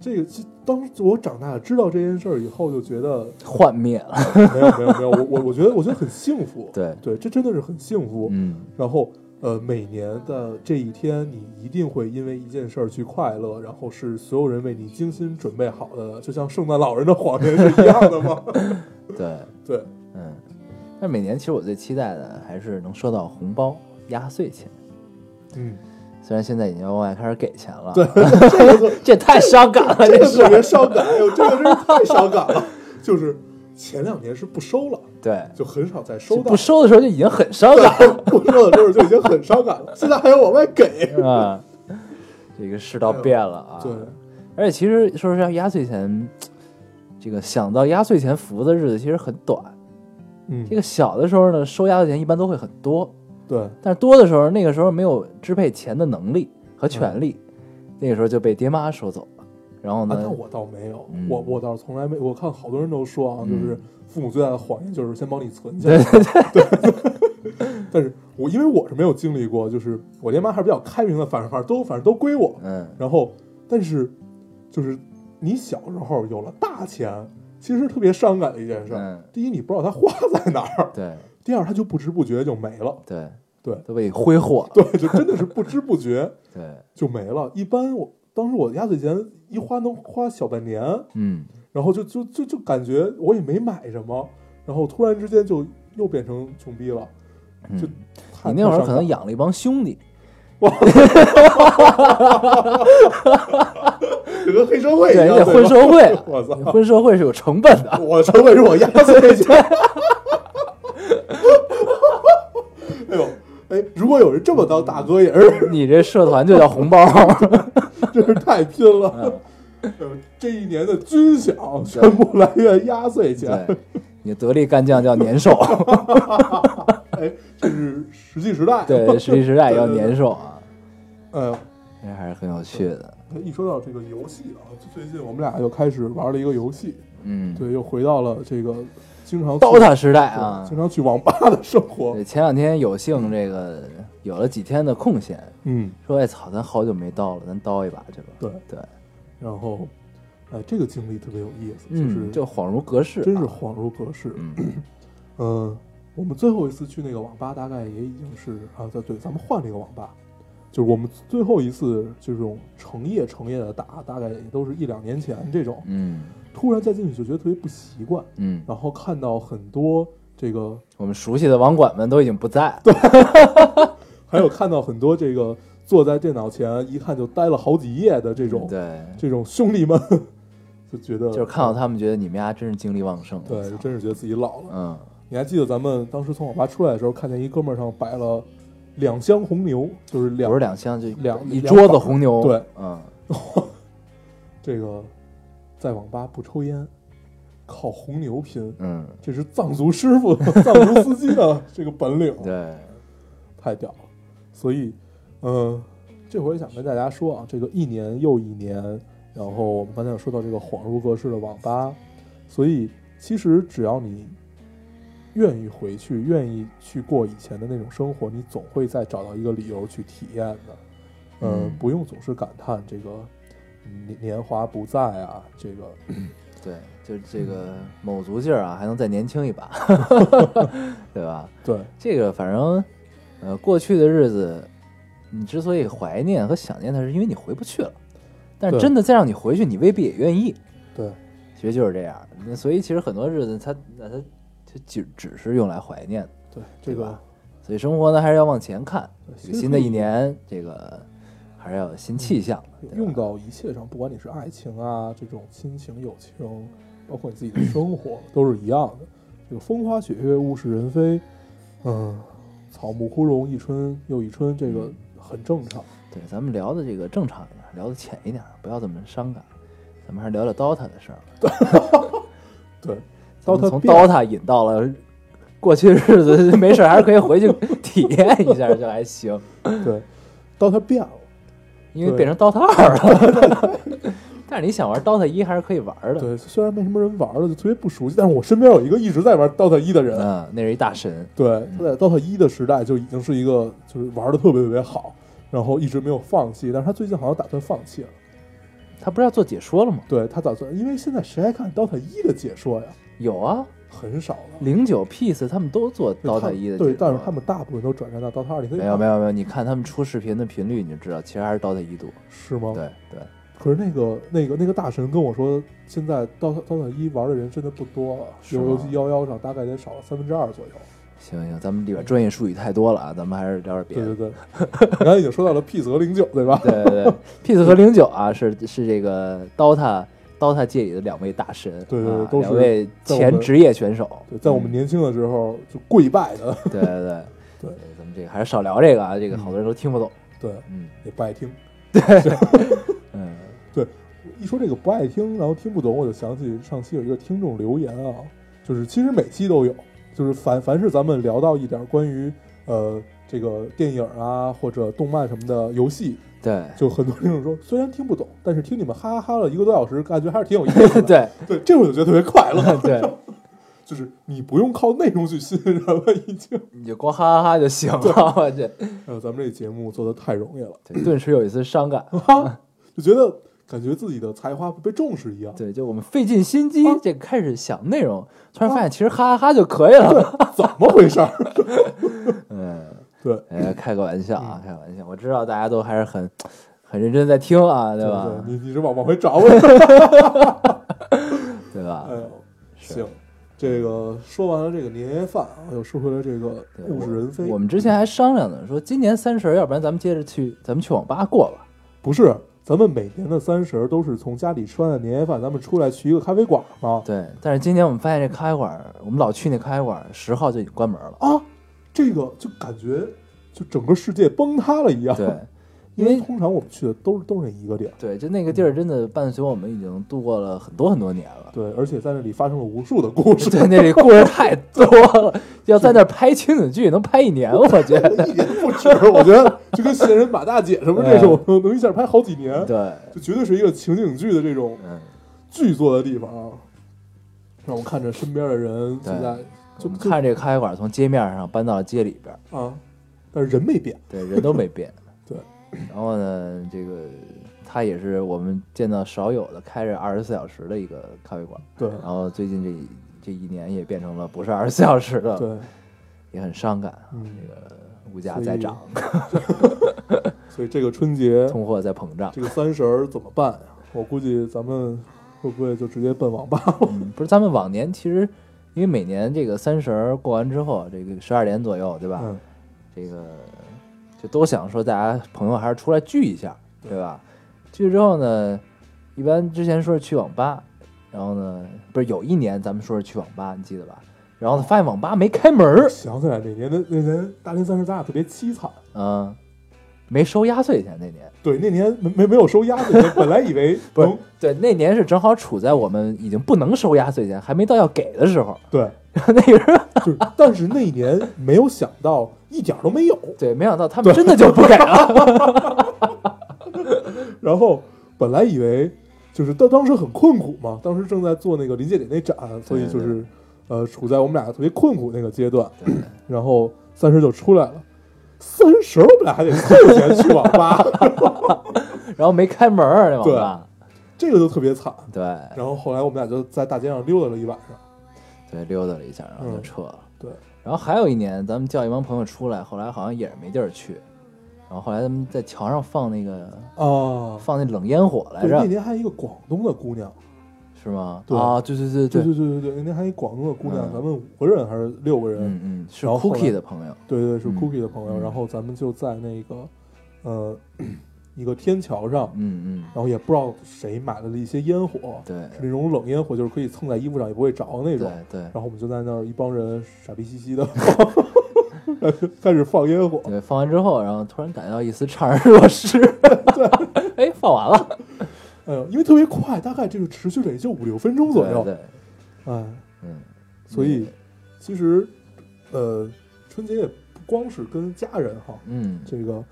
这个其当时我长大了知道这件事儿以后，就觉得幻灭了，没有没有没有，我我我觉得我觉得很幸福，对，对，这真的是很幸福。嗯。然后呃，每年的这一天，你一定会因为一件事儿去快乐，然后是所有人为你精心准备好的，就像圣诞老人的谎言是一样的吗？*laughs* 对，对，嗯。但每年其实我最期待的还是能收到红包、压岁钱，嗯虽然现在已经往外开始给钱了，对，*laughs* 这个 *laughs* 这太伤感了，这个特别。伤感，哎呦，这个真是太伤感了。就是前两年是不收了，对，就很少再收到。不收的时候就已经很伤感了不收的时候就已经很伤感了，*laughs* 现在还要往外给。了啊。这个世道变了啊。对，而且其实说实话，压岁钱，这个想到压岁钱福的日子其实很短。嗯这，个小的时候呢，收压岁钱一般都会很多，对，但是多的时候，那个时候没有支配钱的能力和权利，那个时候就被爹妈收走了。然后啊，呢那，我倒没有，嗯我我倒是从来没，我看好多人都说啊，嗯就是父母最大的谎言就是先帮你存起来。对 *laughs* 但是我因为我是没有经历过，就是我爹妈还是比较开明的，反正反正都反正都归我。嗯，然后，但是就是你小时候有了大钱，其实特别伤感的一件事儿。嗯第一，你不知道它花在哪儿；对第二，它就不知不觉就没了。对对都被挥霍了。对，就真的是不知不觉 *laughs* 对，就没了。一般我当时我压岁钱一花能花小半年，嗯，然后就就就就感觉我也没买什么，然后突然之间就又变成穷逼了。嗯就太你那会儿可能养了一帮兄弟，*laughs* 就跟黑社会一对，样，你得混社会啊，*laughs* 我操！混社会是有成本的。我成本是我压岁钱。*laughs* 哎呦，哎，如果有人这么当大哥，也是你这社团就叫红包，*laughs* 真是太拼了。这一年的军饷全部来源压岁钱，你得力干将叫年兽，*laughs* 哎，这是石器时代。对，实力时代要对对对。年兽啊，*laughs* 哎呦，这还是很有趣的。一说到这个游戏啊，最近我们俩又开始玩了一个游戏，嗯。对，又回到了这个经常去，DOTA 时代啊。经，常去网吧的生活。对，前两天有幸这个有了几天的空闲，嗯，说哎操，咱好久没刀了，咱刀一把去吧。对，对，然后，哎，这个经历特别有意思，就是嗯，就恍如隔世啊，真是恍如隔世。嗯。嗯，*clears throat* 我们最后一次去那个网吧，大概也已经是啊，对对，咱们换了一个网吧，就是我们最后一次这种成夜成夜的打，大概也都是一两年前这种。嗯突然再进去就觉得特别不习惯，嗯，然后看到很多这个，我们熟悉的网管们都已经不在了。*laughs* 还有看到很多这个坐在电脑前一看就待了好几夜的这种对，这种兄弟们，*laughs* 就觉得就是看到他们，觉得你们家真是精力旺盛。对，就真是觉得自己老了。嗯，你还记得咱们当时从网吧出来的时候，看见一哥们儿上摆了两箱红牛，就是两不是两箱，就两一桌子红牛。对，嗯，*laughs* 这个在网吧不抽烟，靠红牛拼，嗯，这是藏族师傅、*laughs* 藏族司机的这个本领，对，太屌了。所以，嗯、这回想跟大家说啊，这个一年又一年，然后我们刚才有说到这个恍如隔世的网吧，所以其实只要你愿意回去，愿意去过以前的那种生活，你总会再找到一个理由去体验的。嗯嗯，不用总是感叹这个年年华不在啊，这个 *clears throat* 对，就这个卯足劲儿啊，还能再年轻一把，*laughs* 对吧？对这个反正，呃，过去的日子，你之所以怀念和想念它，是因为你回不去了。但是真的再让你回去，你未必也愿意。对其实就是这样。那所以其实很多日子它，那它它只只是用来怀念的。对，这个对吧所以生活呢，还是要往前看。这个新的一年，这个还是要有新气象的。用到一切上，不管你是爱情啊，这种亲情、友情，包括你自己的生活，*laughs* 都是一样的。这个风花雪月、物是人非，嗯，草木枯荣，一春又一春，这个很正常。对，咱们聊的这个正常一点，聊的浅一点，不要这么伤感。咱们还是聊聊 DOTA 的事儿。*laughs* 对 DOTA 从变 DOTA 引到了过去日子，没事儿还是可以回去体验一下，就还行。*laughs* 对，到它变了。对因为变成 DOTA 二了。*laughs* 但是你想玩 DOTA 一还是可以玩的。对，虽然没什么人玩了，就特别不熟悉，但是我身边有一个一直在玩 DOTA 一的人，嗯，那是一大神。对，他在 DOTA 一的时代就已经是一个就是玩的特别特别好，然后一直没有放弃，但是他最近好像打算放弃了。他不是要做解说了吗？对他打算，因为现在谁还看 DOTA 一的解说呀？有啊，很少了。零九 Peace 他们都做对 DOTA 一的。对，但是他们大部分都转战到 DOTA 二，你可以没有没有没有，你看他们出视频的频率，你就知道，其实还是 DOTA 一多。是吗？。对对，可是那个那个那个大神跟我说，现在 DOTA DOTA 一玩的人真的不多了，游游戏幺幺上大概得少了三分之二左右。行行，咱们里边专业术语太多了啊，咱们还是聊点别的。对对，对 *laughs* 刚才已经说到了 Peace 和零九，对吧？对对对，Peace 和零九啊，是是这个 DOTA DOTA 界里的两位大神，对对对都是两位前职业选手。对，在我们嗯。年轻的时候就跪拜的，对对对 *laughs* 对咱们这个还是少聊这个啊，这个嗯好多人都听不懂。对，嗯。也不爱听。对。*laughs* 嗯，对一说这个不爱听，然后听不懂，我就想起上期有一个听众留言啊，就是其实每期都有，就是凡凡是咱们聊到一点关于呃这个电影啊或者动漫什么的游戏，对就很多听众说虽然听不懂，但是听你们哈哈哈了一个多小时，感觉还是挺有意思的。*laughs* 对 *laughs* 对，这会儿就觉得特别快乐。*laughs* 对，就是你不用靠内容去吸引人了，已经。你就光哈哈哈就行了，我去，哎呦，咱们这节目做的太容易了，对，顿时有一丝伤感。就觉得感觉自己的才华不被重视一样。对，就我们费尽心机啊，这个开始想内容，突然发现其实哈哈哈就可以了。怎么回事儿？嗯，对，哎，开个玩笑啊，开个玩笑。我知道大家都还是很 *tsk* 很认真在听啊，对吧？对你你是往往回找我。*laughs* *laughs* 对吧哎？呦，行，这个说完了这个年夜饭啊，又说回来这个物是人非。我们之前还商量呢，说今年三十，要不然咱们接着去，咱们去网吧过吧。不是，咱们每年的三十都是从家里吃完的年夜饭，咱们出来去一个咖啡馆嘛。对，但是今年我们发现这咖啡馆，我们老去那咖啡馆，十号就已经关门了。啊，这个就感觉就整个世界崩塌了一样。对，*laughs* 因因为为通常我们去的都是都是那一个地儿。对，就那个地儿真的伴随我们已经度过了很多很多年了。对，而且在那里发生了无数的故事，对，那里故事太多了，要在那儿拍情景剧能拍一年，我觉得。*laughs* 一年不止。我觉得就跟仙人马大姐什么这种，能一下拍好几年，对，就绝对是一个情景剧的这种嗯，剧作的地方啊。让我看着身边的人现在我就看这个咖啡馆从街面上搬到了街里边儿，啊，但是人没变。对，人都没变。*laughs* 对，然后呢，这个它也是我们见到少有的开着二十四小时的一个咖啡馆。对然后最近这这一年也变成了不是二十四小时的，对，也很伤感。嗯这个物价在涨 *laughs* *laughs* 所以这个春节通货在膨胀。这个三十儿怎么办呀？我估计咱们会不会就直接奔网吧？嗯，不是，咱们往年其实因为每年这个三十儿过完之后，这个十二点左右，对吧？嗯，这个就都想说大家朋友还是出来聚一下，对吧？聚之后呢，一般之前说是去网吧，然后呢，不是有一年咱们说是去网吧，你记得吧？然后呢，发现网吧没开门儿，想起来那年的那年大年三十，咱俩特别凄惨。嗯，没收压岁钱那年。对，那年没没没有收压岁钱，*laughs* 本来以为不是对，那年是正好处在我们已经不能收压岁钱，还没到要给的时候。对，*laughs* 那个但是那一年没有想到一点儿都没有。对，没想到他们真的就不给了。*laughs* 然后本来以为就是当当时很困苦嘛，当时正在做那个临界点那展，所以就是呃处在我们俩特别困苦那个阶段。对然后三十就出来了，三十我们俩还得凑钱去网吧，*laughs* 然后没开门儿那网吧。这个就特别惨。对然后后来我们俩就在大街上溜达了一晚上。对，溜达了一下，然后就嗯撤了。对，然后还有一年，咱们叫一帮朋友出来，后来好像也是没地儿去，然后后来他们在桥上放那个哦，放那冷烟火来着，那着，年还有一个广东的姑娘，是吗？对啊，对对对对对对对对，那还有一广东的姑娘，嗯咱们五个人还是六个人？嗯嗯，是 Cookie 的朋友，对对，是嗯 Cookie 的朋友。嗯然后咱们就在那个呃一个天桥上，嗯嗯，然后也不知道谁买了一些烟火，对是那种冷烟火，就是可以蹭在衣服上也不会着那对种。对然后我们就在那儿一帮人傻逼兮兮的开始放烟火。对，放完之后，然后突然感觉到一丝怅然若失，对，哎，放完了，哎呦，因为特别快，大概这个持续了也就五六分钟左右。对对，哎，嗯，所以其实呃，春节也不光是跟家人哈，嗯，这个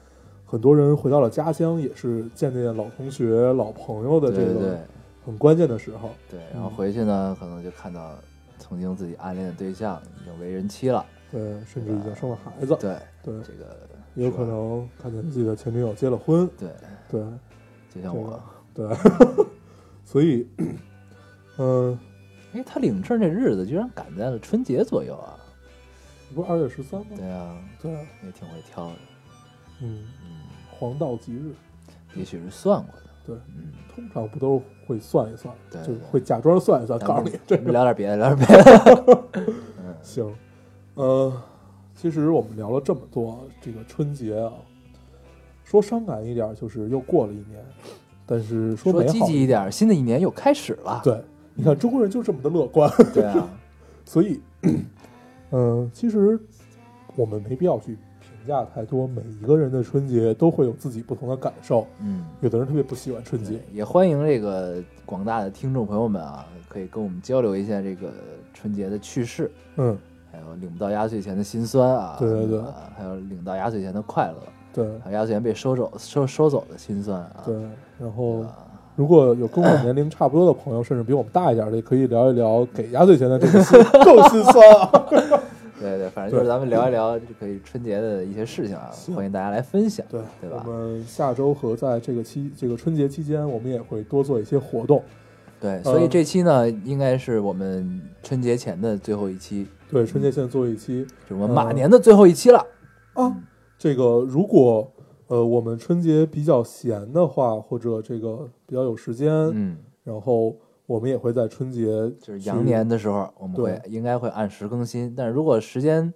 很多人回到了家乡，也是见见老同学、老朋友的这个很关键的时候。对，然后嗯回去呢，可能就看到曾经自己暗恋的对象已经为人妻了，对，甚至已经生了孩子，对，对，这个也有可能看见自己的前女友结了婚，对，对就像我。对，所以，嗯、哎，他领证这日子居然赶在了春节左右啊！不是二月十三吗？对啊，对啊，也挺会挑的。嗯，嗯，黄道吉日，也许是算过的。对，嗯，通常不都会算一算，对就会假装算一算，告诉你这聊点别的，聊点别的。*laughs* 行，呃，其实我们聊了这么多，这个春节啊，说伤感一点，就是又过了一年，但是说说积极一点，新的一年又开始了。对，你看中国人就这么的乐观，对啊，*laughs* 所以，嗯，*clears throat* 其实我们没必要去评价太多，每一个人的春节都会有自己不同的感受。嗯，有的人特别不喜欢春节，也欢迎这个广大的听众朋友们啊，可以跟我们交流一下这个春节的趣事，嗯，还有领不到压岁钱的心酸啊，对对对。啊还有领到压岁钱的快乐，对压岁钱被收走收收走的心酸啊，对。然后，啊如果有跟我 *coughs* 年龄差不多的朋友，甚至比我们大一点的，也可以聊一聊给压岁钱的这个心够心酸啊。*laughs* 对对，反正就是咱们聊一聊就可以春节的一些事情啊，欢迎大家来分享，对，对吧我们下周和在这个期这个春节期间，我们也会多做一些活动。对，所以呃这期呢，应该是我们春节前的最后一期，对，春节前最后一期是我们马年的最后一期了。啊，这个如果呃我们春节比较闲的话，或者这个比较有时间，嗯，然后我们也会在春节就是羊年的时候，我们会应该会按时更新，但是如果时间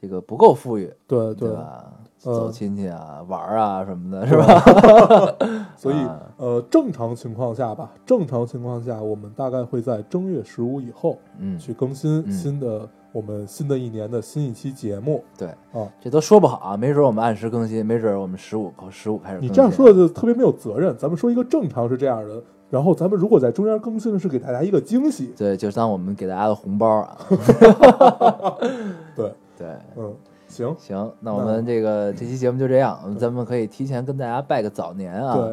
这个不够富裕，对对，吧？呃走亲戚啊、玩啊什么的，是吧？*laughs* *laughs* 所以啊呃正常情况下吧，正常情况下我们大概会在正月十五以后嗯，去更新嗯新的我们新的一年的新一期节目对，啊。这都说不好啊，没准我们按时更新，没准我们十五十五开始。你这样说的就特别没有责任。咱们说一个正常是这样的，然后咱们如果在中间更新的是给大家一个惊喜，*laughs* 对，就当我们给大家的红包啊。*laughs* 对，对，嗯，行，行，那我们这个这期节目就这样，咱们可以提前跟大家拜个早年啊，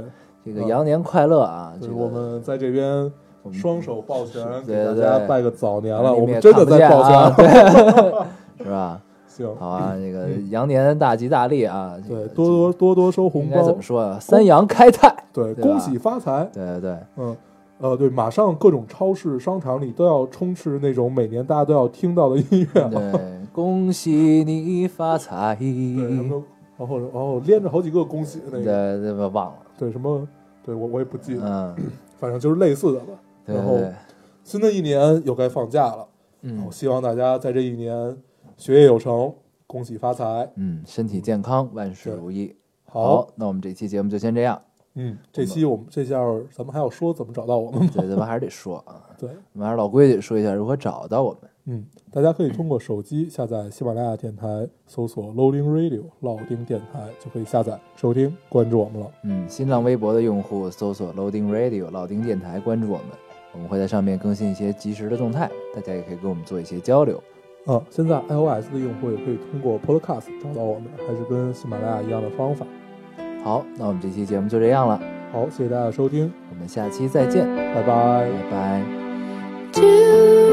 这个羊年快乐啊！这个对我们在这边双手抱拳，给大家拜个早年了。我们真的在抱拳，*laughs* 是吧？行，好啊，这个羊年大吉大利啊！对，多多多多收红包怎么，说啊？三羊开泰，对，恭喜发财，对对对，嗯。呃，对，马上各种超市、商场里都要充斥那种每年大家都要听到的音乐了，对，恭喜你发财，*laughs* 对，然后然后连着好几个恭喜那个，对吧？忘了，对，什么，对我我也不记得，嗯，*clears throat* 反正就是类似的吧。然后新的一年又该放假了，嗯我希望大家在这一年学业有成，恭喜发财。嗯，身体健康，万事如意。好，那我们这期节目就先这样。嗯，这期我们这下咱们还要说怎么找到我们吗？对，咱们还是得说啊，*laughs* 对，我们还是老规矩，说一下如何找到我们。嗯，大家可以通过手机下载喜马拉雅电台，搜索 Loading Radio 老丁电台，就可以下载收听，关注我们了。嗯，新浪微博的用户搜索 Loading Radio 老丁电台，关注我们，我们会在上面更新一些及时的动态，大家也可以跟我们做一些交流。啊，现在 iOS 的用户也可以通过 Podcast 找到我们，还是跟喜马拉雅一样的方法。好，那我们这期节目就这样了，好，谢谢大家收听，我们下期再见，拜拜。拜拜。